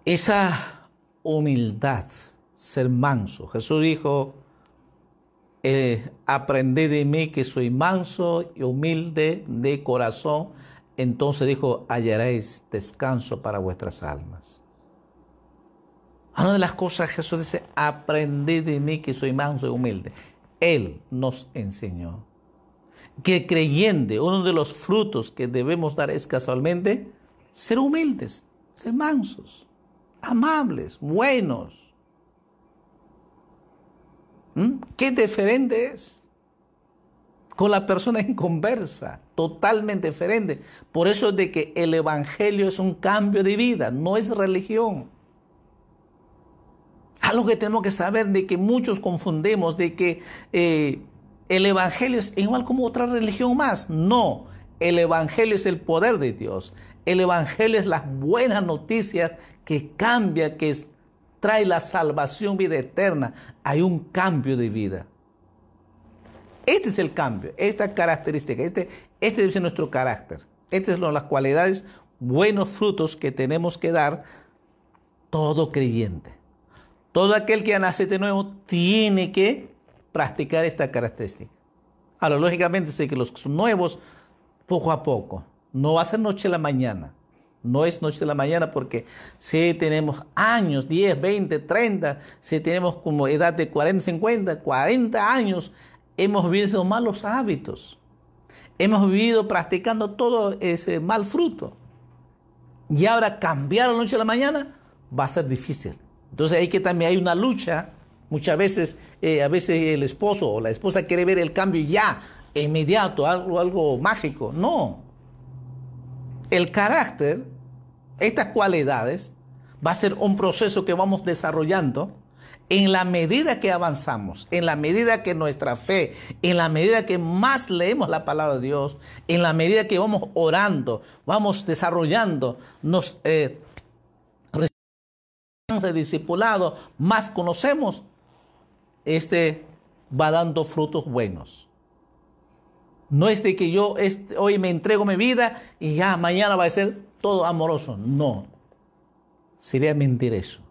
Esa humildad, ser manso. Jesús dijo, eh, aprended de mí que soy manso y humilde de corazón. Entonces dijo, hallaréis descanso para vuestras almas. Una de las cosas Jesús dice, aprended de mí que soy manso y humilde. Él nos enseñó que creyente, uno de los frutos que debemos dar es casualmente ser humildes, ser mansos, amables, buenos. ¿Mm? Qué diferente es con la persona en conversa, totalmente diferente. Por eso es de que el Evangelio es un cambio de vida, no es religión. Algo que tenemos que saber de que muchos confundemos, de que eh, el Evangelio es igual como otra religión más. No, el Evangelio es el poder de Dios. El Evangelio es las buenas noticias que cambia, que trae la salvación, vida eterna. Hay un cambio de vida. Este es el cambio, esta característica, este, este debe ser nuestro carácter. Estas son las cualidades, buenos frutos que tenemos que dar todo creyente. Todo aquel que nace de nuevo tiene que practicar esta característica. Ahora, lógicamente, sé que los nuevos, poco a poco, no va a ser noche a la mañana. No es noche de la mañana porque si tenemos años, 10, 20, 30, si tenemos como edad de 40, 50, 40 años, hemos vivido malos hábitos. Hemos vivido practicando todo ese mal fruto. Y ahora cambiar la noche a la mañana va a ser difícil. Entonces hay que también hay una lucha Muchas veces, eh, a veces el esposo o la esposa quiere ver el cambio ya, inmediato, algo, algo mágico. No. El carácter, estas cualidades, va a ser un proceso que vamos desarrollando en la medida que avanzamos, en la medida que nuestra fe, en la medida que más leemos la palabra de Dios, en la medida que vamos orando, vamos desarrollando, nos eh, discipulado, más conocemos, este va dando frutos buenos. No es de que yo este, hoy me entrego mi vida y ya mañana va a ser todo amoroso. No. Sería mentir eso.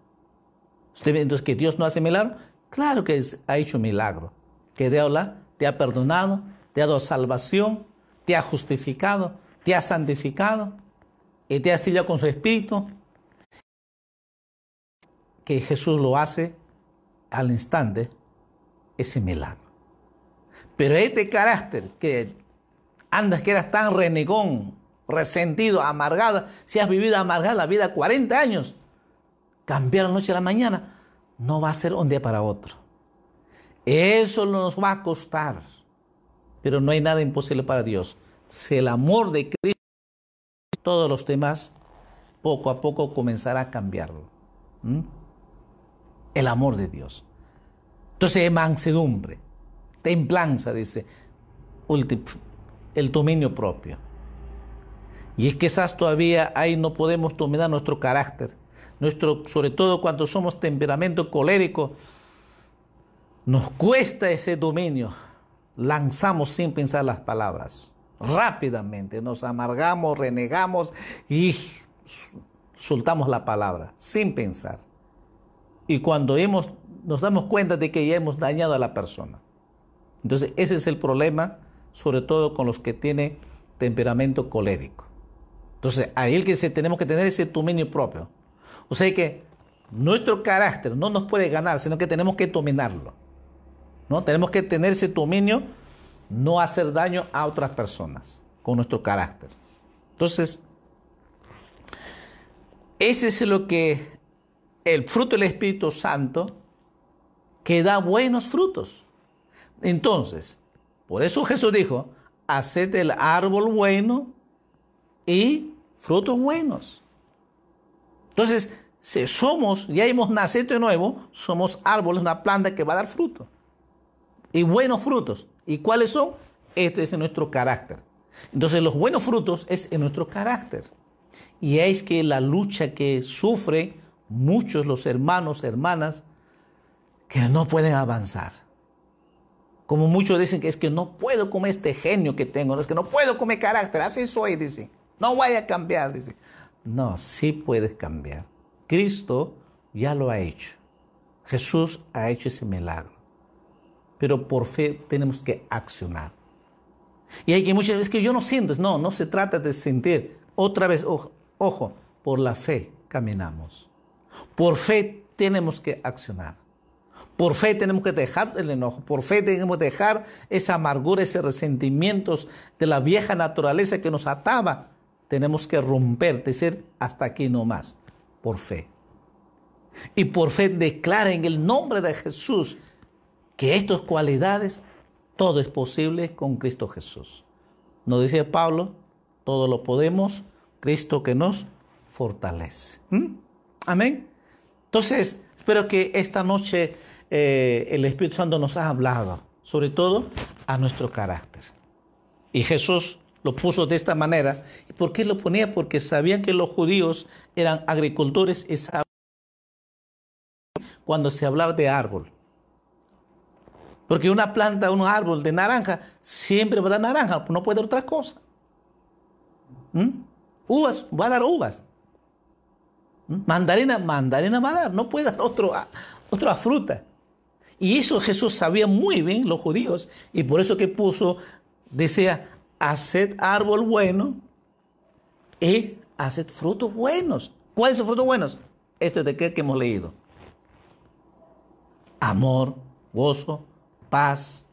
¿Usted ve entonces que Dios no hace milagro? Claro que ha hecho milagro. Que Dios te ha perdonado, te ha dado salvación, te ha justificado, te ha santificado y te ha sellado con su espíritu. Que Jesús lo hace al instante ese milagro. Pero este carácter que andas que eras tan renegón, resentido, amargado, si has vivido amargada la vida 40 años, cambiar la noche a la mañana no va a ser un día para otro. Eso nos va a costar, pero no hay nada imposible para Dios. Si el amor de Cristo, todos los demás, poco a poco comenzará a cambiarlo. El amor de Dios. Entonces, mansedumbre, templanza, dice, el dominio propio. Y es que quizás todavía ahí no podemos dominar nuestro carácter, nuestro, sobre todo cuando somos temperamento colérico, nos cuesta ese dominio. Lanzamos sin pensar las palabras. Rápidamente nos amargamos, renegamos y soltamos la palabra sin pensar. Y cuando hemos nos damos cuenta de que ya hemos dañado a la persona. Entonces, ese es el problema, sobre todo con los que tienen temperamento colérico. Entonces, ahí el que tenemos que tener ese dominio propio. O sea que nuestro carácter no nos puede ganar, sino que tenemos que dominarlo. ¿no? Tenemos que tener ese dominio, no hacer daño a otras personas con nuestro carácter. Entonces, ese es lo que el fruto del Espíritu Santo que da buenos frutos. Entonces, por eso Jesús dijo, haced el árbol bueno y frutos buenos. Entonces, si somos, ya hemos nacido de nuevo, somos árboles, una planta que va a dar fruto. Y buenos frutos. ¿Y cuáles son? Este es nuestro carácter. Entonces, los buenos frutos es en nuestro carácter. Y es que la lucha que sufren muchos los hermanos, hermanas, que no pueden avanzar. Como muchos dicen que es que no puedo comer este genio que tengo, es que no puedo comer carácter, así soy, dice. No voy a cambiar, dice. No, sí puedes cambiar. Cristo ya lo ha hecho. Jesús ha hecho ese milagro. Pero por fe tenemos que accionar. Y hay que muchas veces que yo no siento, no, no se trata de sentir. Otra vez, ojo, por la fe caminamos. Por fe tenemos que accionar. Por fe tenemos que dejar el enojo, por fe tenemos que dejar esa amargura, ese resentimientos de la vieja naturaleza que nos ataba. Tenemos que romper, decir hasta aquí no más, por fe. Y por fe declara en el nombre de Jesús que estas cualidades, todo es posible con Cristo Jesús. Nos decía Pablo, todo lo podemos, Cristo que nos fortalece. ¿Mm? Amén. Entonces, espero que esta noche eh, el Espíritu Santo nos ha hablado, sobre todo a nuestro carácter. Y Jesús lo puso de esta manera. ¿Y por qué lo ponía? Porque sabían que los judíos eran agricultores y cuando se hablaba de árbol. Porque una planta, un árbol de naranja, siempre va a dar naranja, no puede dar otra cosa. ¿Mm? Uvas, va a dar uvas. ¿Mm? Mandarina, mandarina va a dar, no puede dar otro, otra fruta. Y eso Jesús sabía muy bien, los judíos, y por eso que puso, decía, haced árbol bueno y haced frutos buenos. ¿Cuáles son frutos buenos? Esto es de qué que hemos leído. Amor, gozo, paz,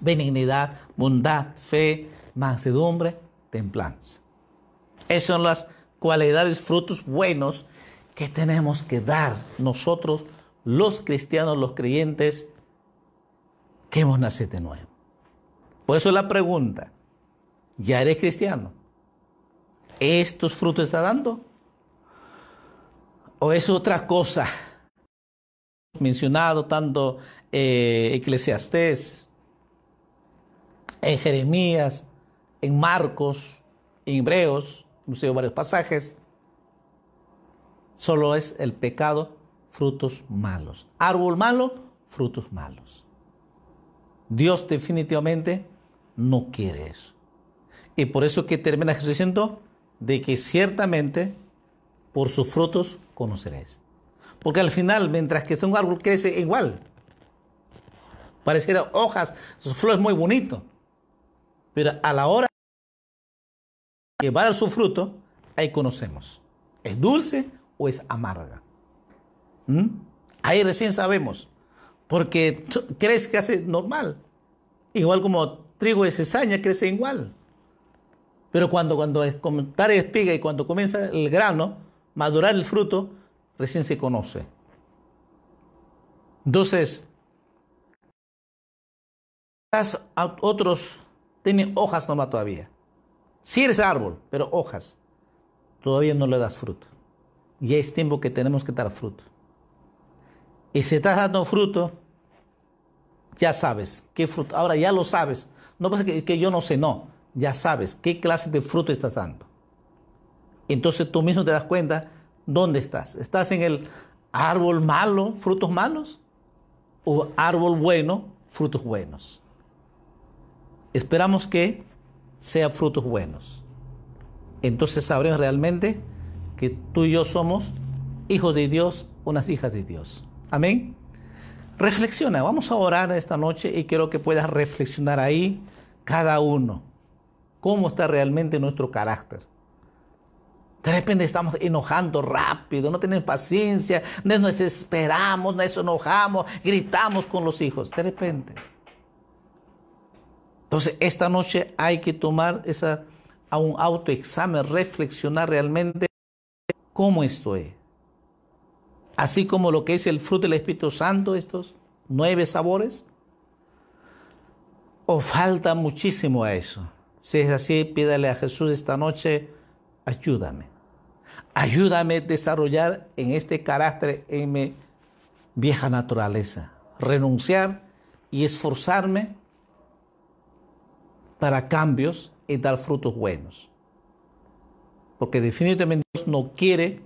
benignidad, bondad, fe, mansedumbre, templanza. Esas son las cualidades, frutos buenos que tenemos que dar nosotros los cristianos, los creyentes, que hemos nacido de nuevo. Por eso la pregunta, ¿ya eres cristiano? ¿Estos frutos está dando? ¿O es otra cosa? Mencionado tanto eh, Eclesiastés, en Jeremías, en Marcos, en Hebreos, hemos varios pasajes. Solo es el pecado frutos malos. Árbol malo, frutos malos. Dios definitivamente no quiere eso. Y por eso que termina Jesús diciendo de que ciertamente por sus frutos conoceréis. Porque al final, mientras que un árbol crece igual, pareciera hojas, sus flores muy bonito, pero a la hora que va a dar su fruto, ahí conocemos. ¿Es dulce o es amarga? ¿Mm? Ahí recién sabemos, porque crees que hace normal. Igual como trigo de cesaña crece igual. Pero cuando, cuando comentar espiga y cuando comienza el grano, madurar el fruto, recién se conoce. Entonces, otros tienen hojas nomás todavía. Sí eres árbol, pero hojas. Todavía no le das fruto. Y es tiempo que tenemos que dar fruto. Y si estás dando fruto, ya sabes qué fruto. Ahora ya lo sabes. No pasa que, que yo no sé, no. Ya sabes qué clase de fruto estás dando. Entonces tú mismo te das cuenta dónde estás. ¿Estás en el árbol malo, frutos malos? ¿O árbol bueno, frutos buenos? Esperamos que sea frutos buenos. Entonces sabremos realmente que tú y yo somos hijos de Dios, unas hijas de Dios. Amén. Reflexiona, vamos a orar esta noche y quiero que puedas reflexionar ahí cada uno. ¿Cómo está realmente nuestro carácter? De repente estamos enojando rápido, no tenemos paciencia, nos desesperamos, nos enojamos, gritamos con los hijos. De repente. Entonces, esta noche hay que tomar esa, a un autoexamen, reflexionar realmente cómo estoy. Así como lo que es el fruto del Espíritu Santo, estos nueve sabores. O falta muchísimo a eso. Si es así, pídale a Jesús esta noche, ayúdame. Ayúdame a desarrollar en este carácter, en mi vieja naturaleza. Renunciar y esforzarme para cambios y dar frutos buenos. Porque definitivamente Dios no quiere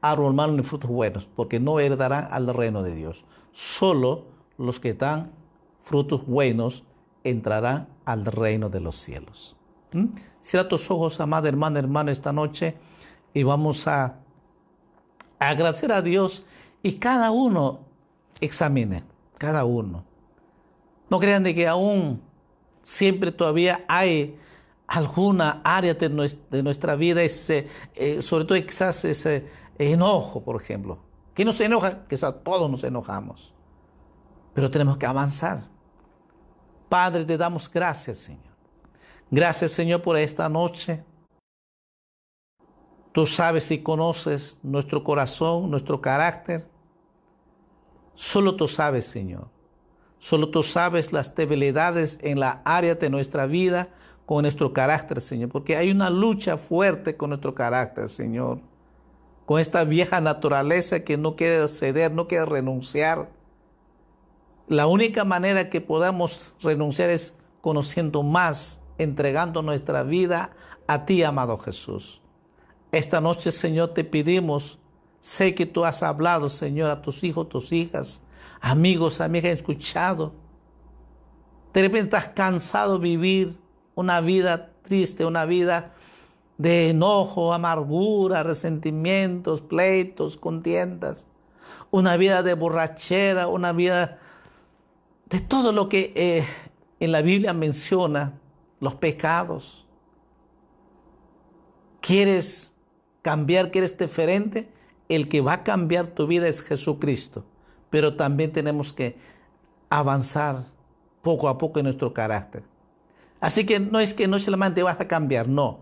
árbol malo ni frutos buenos, porque no heredarán al reino de Dios. Solo los que dan frutos buenos entrarán al reino de los cielos. ¿Mm? Cierra tus ojos, amada hermana, hermano, esta noche y vamos a agradecer a Dios y cada uno examine, cada uno. No crean de que aún siempre todavía hay alguna área de nuestra, vida, ese, eh, sobre todo quizás ese enojo, por ejemplo. ¿Quién nos enoja? Quizás todos nos enojamos. Pero tenemos que avanzar. Padre, te damos gracias, Señor. Gracias, Señor, por esta noche. Tú sabes y conoces nuestro corazón, nuestro carácter. Solo tú sabes, Señor. Solo tú sabes las debilidades en la área de nuestra vida con nuestro carácter, Señor. Porque hay una lucha fuerte con nuestro carácter, Señor. Con esta vieja naturaleza que no quiere ceder, no quiere renunciar la única manera que podamos renunciar es conociendo más, entregando nuestra vida a ti, amado Jesús. Esta noche, Señor, te pedimos, sé que tú has hablado, Señor, a tus hijos, tus hijas, amigos, amigas, escuchado. De repente estás cansado de vivir una vida triste, una vida de enojo, amargura, resentimientos, pleitos, contiendas, una vida de borrachera, una vida de todo lo que eh, en la Biblia menciona, los pecados. ¿Quieres cambiar? ¿Quieres diferente? El que va a cambiar tu vida es Jesucristo. Pero también tenemos que avanzar poco a poco en nuestro carácter. Así que no es que no solamente vas a cambiar, no.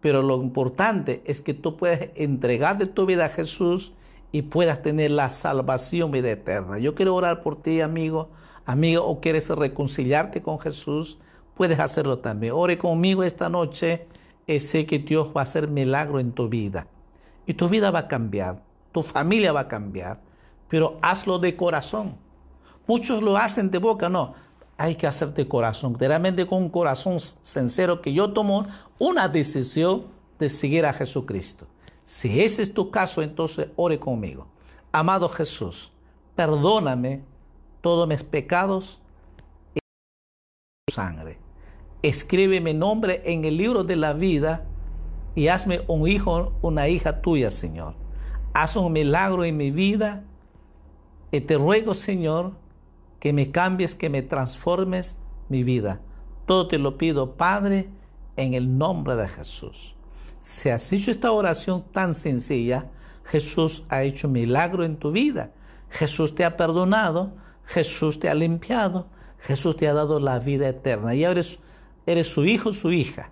Pero lo importante es que tú puedas de tu vida a Jesús y puedas tener la salvación vida eterna. Yo quiero orar por ti, amigo amigo, o quieres reconciliarte con Jesús, puedes hacerlo también. Ore conmigo esta noche y sé que Dios va a hacer milagro en tu vida. Y tu vida va a cambiar, tu familia va a cambiar, pero hazlo de corazón. Muchos lo hacen de boca, no. Hay que hacer de corazón, realmente con un corazón sincero que yo tomo una decisión de seguir a Jesucristo. Si ese es tu caso, entonces ore conmigo. Amado Jesús, perdóname todos mis pecados y sangre. Escribe mi nombre en el libro de la vida y hazme un hijo, una hija tuya, Señor. Haz un milagro en mi vida y te ruego, Señor, que me cambies, que me transformes mi vida. Todo te lo pido, Padre, en el nombre de Jesús. Si has hecho esta oración tan sencilla, Jesús ha hecho milagro en tu vida. Jesús te ha perdonado Jesús te ha limpiado, Jesús te ha dado la vida eterna y ahora eres, su hijo, su hija.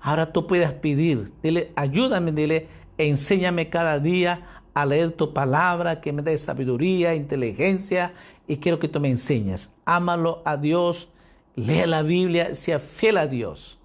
Ahora tú puedes pedir, dile, ayúdame, dile, enséñame cada día a leer tu palabra, que me dé sabiduría, inteligencia y quiero que tú me enseñes. Ámalo a Dios, lee la Biblia, sea fiel a Dios.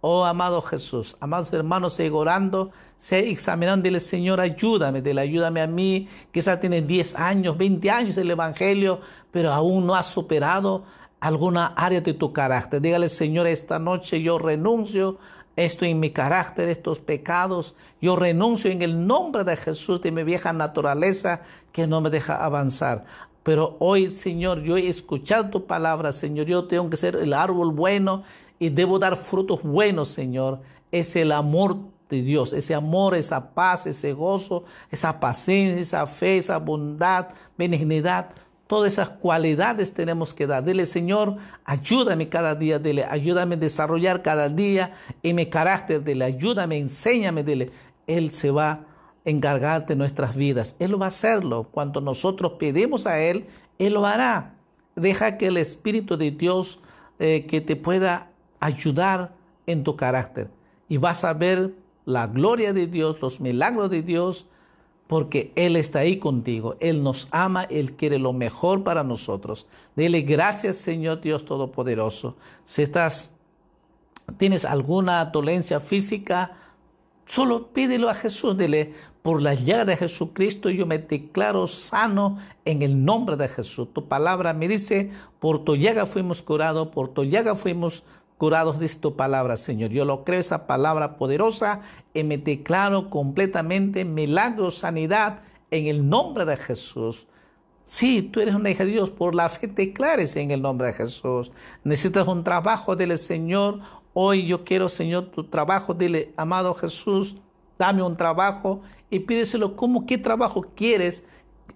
Oh amado Jesús, amados hermanos, sigue orando, sigue examinando, dile Señor, ayúdame, dile ayúdame a mí. Quizás tienes 10 años, 20 años el Evangelio, pero aún no has superado alguna área de tu carácter. Dígale, Señor, esta noche yo renuncio esto en mi carácter, estos pecados. Yo renuncio en el nombre de Jesús de mi vieja naturaleza que no me deja avanzar. Pero hoy, Señor, yo he escuchado tu palabra, Señor. Yo tengo que ser el árbol bueno y debo dar frutos buenos, Señor. Es el amor de Dios, ese amor, esa paz, ese gozo, esa paciencia, esa fe, esa bondad, benignidad. Todas esas cualidades tenemos que dar. Dile, Señor, ayúdame cada día, dile, ayúdame a desarrollar cada día en mi carácter, dile, ayúdame, enséñame, dile. Él se va a encargar de nuestras vidas. Él va a hacerlo. Cuando nosotros pedimos a Él, Él lo hará. Deja que el Espíritu de Dios eh, que te pueda ayudar en tu carácter. Y vas a ver la gloria de Dios, los milagros de Dios porque Él está ahí contigo. Él nos ama, Él quiere lo mejor para nosotros. Dile gracias, Señor Dios Todopoderoso. Si estás, tienes alguna dolencia física, solo pídelo a Jesús. Dile, por la llaga de Jesucristo yo me declaro sano en el nombre de Jesús. Tu palabra me dice, por tu llaga fuimos curados, por tu llaga fuimos curados, dice tu palabra, Señor. Yo lo creo, esa palabra poderosa, y me declaro completamente milagro, sanidad, en el nombre de Jesús. Sí, tú eres una hija de Dios, por la fe declares en el nombre de Jesús. Necesitas un trabajo, dile, Señor, hoy yo quiero, Señor, tu trabajo, dile, amado Jesús, dame un trabajo y pídeselo, ¿cómo, qué trabajo quieres?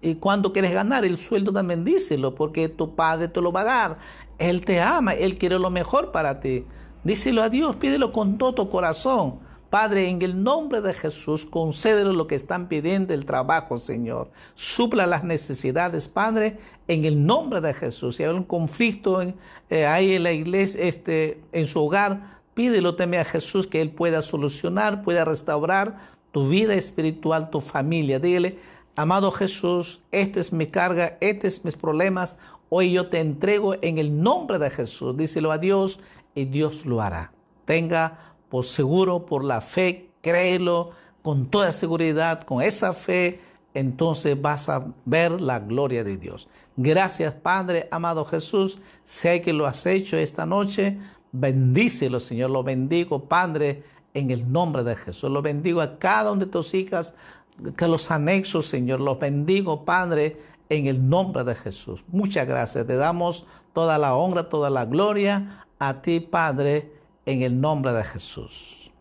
y cuando quieres ganar el sueldo también díselo, porque tu padre te lo va a dar. Él te ama, Él quiere lo mejor para ti. Díselo a Dios, pídelo con todo tu corazón. Padre, en el nombre de Jesús, concédelo lo que están pidiendo el trabajo, Señor. Supla las necesidades, Padre, en el nombre de Jesús. Si hay un conflicto eh, ahí en la iglesia, este, en su hogar, pídelo también a Jesús que Él pueda solucionar, pueda restaurar tu vida espiritual, tu familia. Dile, Amado Jesús, esta es mi carga, estos son mis problemas. Hoy yo te entrego en el nombre de Jesús. Díselo a Dios y Dios lo hará. Tenga por seguro, por la fe, créelo con toda seguridad, con esa fe, entonces vas a ver la gloria de Dios. Gracias, Padre, amado Jesús. Sé que lo has hecho esta noche. Bendícelo, Señor. Lo bendigo, Padre, en el nombre de Jesús. Lo bendigo a cada una de tus hijas que los anexos, Señor, los bendigo, Padre, en el nombre de Jesús. Muchas gracias. Te damos toda la honra, toda la gloria a ti, Padre, en el nombre de Jesús.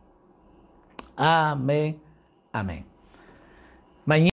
Amén. Amén.